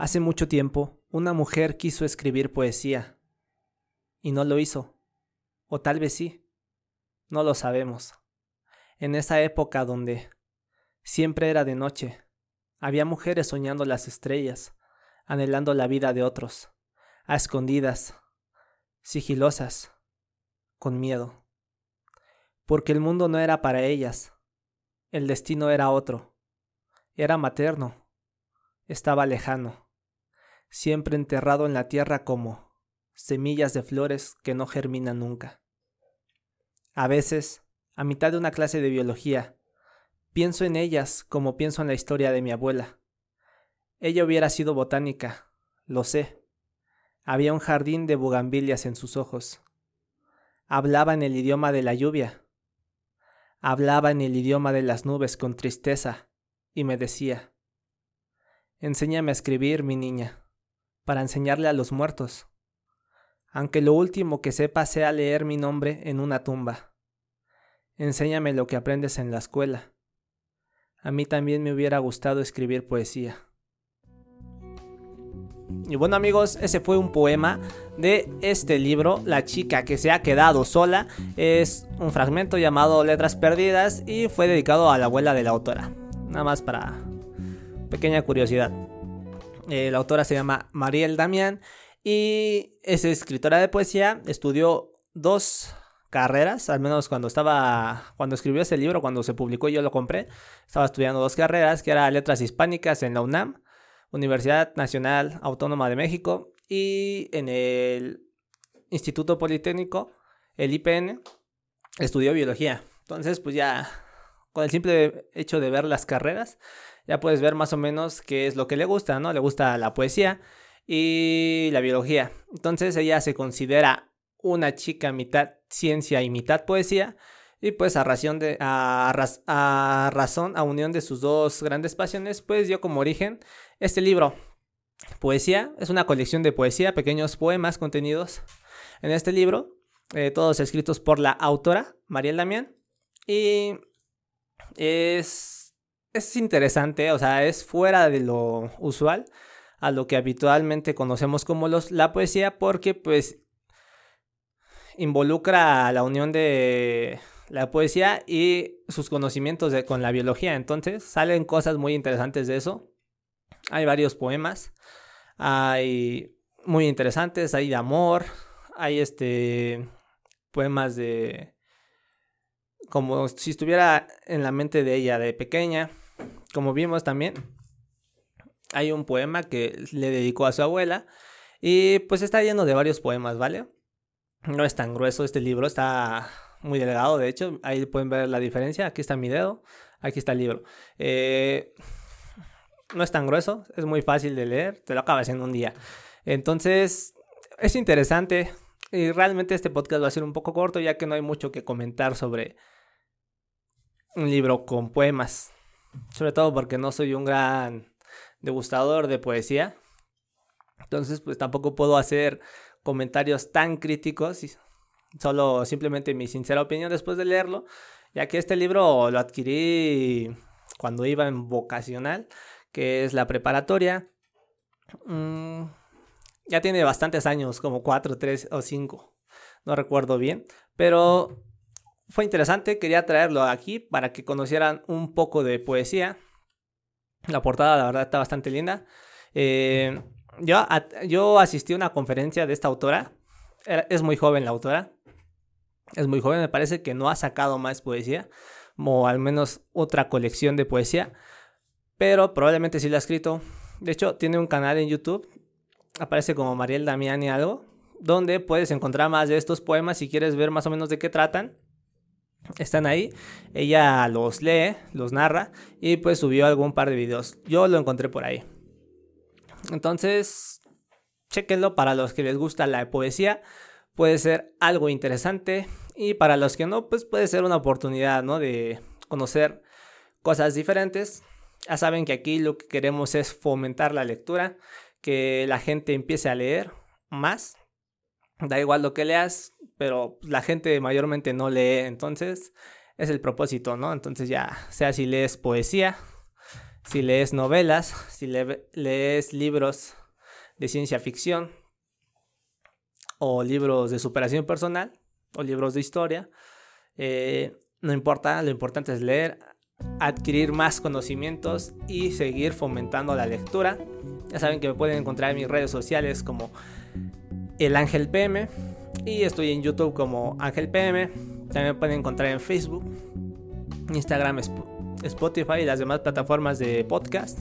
Hace mucho tiempo, una mujer quiso escribir poesía. Y no lo hizo. O tal vez sí. No lo sabemos. En esa época donde siempre era de noche, había mujeres soñando las estrellas, anhelando la vida de otros, a escondidas, sigilosas, con miedo. Porque el mundo no era para ellas, el destino era otro, era materno, estaba lejano siempre enterrado en la tierra como semillas de flores que no germinan nunca. A veces, a mitad de una clase de biología, pienso en ellas como pienso en la historia de mi abuela. Ella hubiera sido botánica, lo sé. Había un jardín de bugambilias en sus ojos. Hablaba en el idioma de la lluvia. Hablaba en el idioma de las nubes con tristeza y me decía, Enséñame a escribir, mi niña para enseñarle a los muertos, aunque lo último que sepa sea leer mi nombre en una tumba. Enséñame lo que aprendes en la escuela. A mí también me hubiera gustado escribir poesía. Y bueno amigos, ese fue un poema de este libro, La chica que se ha quedado sola. Es un fragmento llamado Letras Perdidas y fue dedicado a la abuela de la autora. Nada más para pequeña curiosidad. Eh, la autora se llama Mariel Damián y es escritora de poesía. Estudió dos carreras, al menos cuando estaba, cuando escribió ese libro, cuando se publicó y yo lo compré, estaba estudiando dos carreras, que era Letras Hispánicas en la UNAM, Universidad Nacional Autónoma de México, y en el Instituto Politécnico, el IPN, estudió biología. Entonces, pues ya, con el simple hecho de ver las carreras, ya puedes ver más o menos qué es lo que le gusta, ¿no? Le gusta la poesía y la biología. Entonces ella se considera una chica mitad ciencia y mitad poesía. Y pues a, razón de, a, razón, a unión de sus dos grandes pasiones, pues dio como origen este libro. Poesía, es una colección de poesía, pequeños poemas contenidos en este libro, eh, todos escritos por la autora, Mariel Damián. Y es es interesante, o sea, es fuera de lo usual a lo que habitualmente conocemos como los, la poesía porque pues involucra la unión de la poesía y sus conocimientos de, con la biología. Entonces salen cosas muy interesantes de eso. Hay varios poemas, hay muy interesantes, hay de amor, hay este poemas de como si estuviera en la mente de ella de pequeña como vimos también, hay un poema que le dedicó a su abuela y pues está lleno de varios poemas, ¿vale? No es tan grueso este libro, está muy delgado, de hecho, ahí pueden ver la diferencia, aquí está mi dedo, aquí está el libro. Eh, no es tan grueso, es muy fácil de leer, te lo acabas en un día. Entonces, es interesante y realmente este podcast va a ser un poco corto ya que no hay mucho que comentar sobre un libro con poemas sobre todo porque no soy un gran degustador de poesía. Entonces, pues tampoco puedo hacer comentarios tan críticos, solo simplemente mi sincera opinión después de leerlo, ya que este libro lo adquirí cuando iba en vocacional, que es la preparatoria. Mm, ya tiene bastantes años, como cuatro, tres o cinco, no recuerdo bien, pero fue interesante, quería traerlo aquí para que conocieran un poco de poesía. La portada, la verdad, está bastante linda. Eh, yo, yo asistí a una conferencia de esta autora. es muy joven la autora. Es muy joven, me parece que no ha sacado más poesía. O al menos otra colección de poesía. Pero probablemente sí la ha escrito. De hecho, tiene un canal en YouTube. Aparece como Mariel Damiani algo. Donde puedes encontrar más de estos poemas si quieres ver más o menos de qué tratan están ahí. Ella los lee, los narra y pues subió algún par de videos. Yo lo encontré por ahí. Entonces, chequenlo para los que les gusta la poesía. Puede ser algo interesante y para los que no, pues puede ser una oportunidad, ¿no? De conocer cosas diferentes. Ya saben que aquí lo que queremos es fomentar la lectura, que la gente empiece a leer más. Da igual lo que leas, pero la gente mayormente no lee, entonces es el propósito, ¿no? Entonces ya, sea si lees poesía, si lees novelas, si lees libros de ciencia ficción o libros de superación personal o libros de historia. Eh, no importa, lo importante es leer, adquirir más conocimientos y seguir fomentando la lectura. Ya saben que me pueden encontrar en mis redes sociales como el Ángel PM y estoy en YouTube como Ángel PM. También pueden encontrar en Facebook, Instagram, Spotify y las demás plataformas de podcast.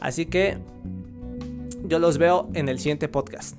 Así que yo los veo en el siguiente podcast.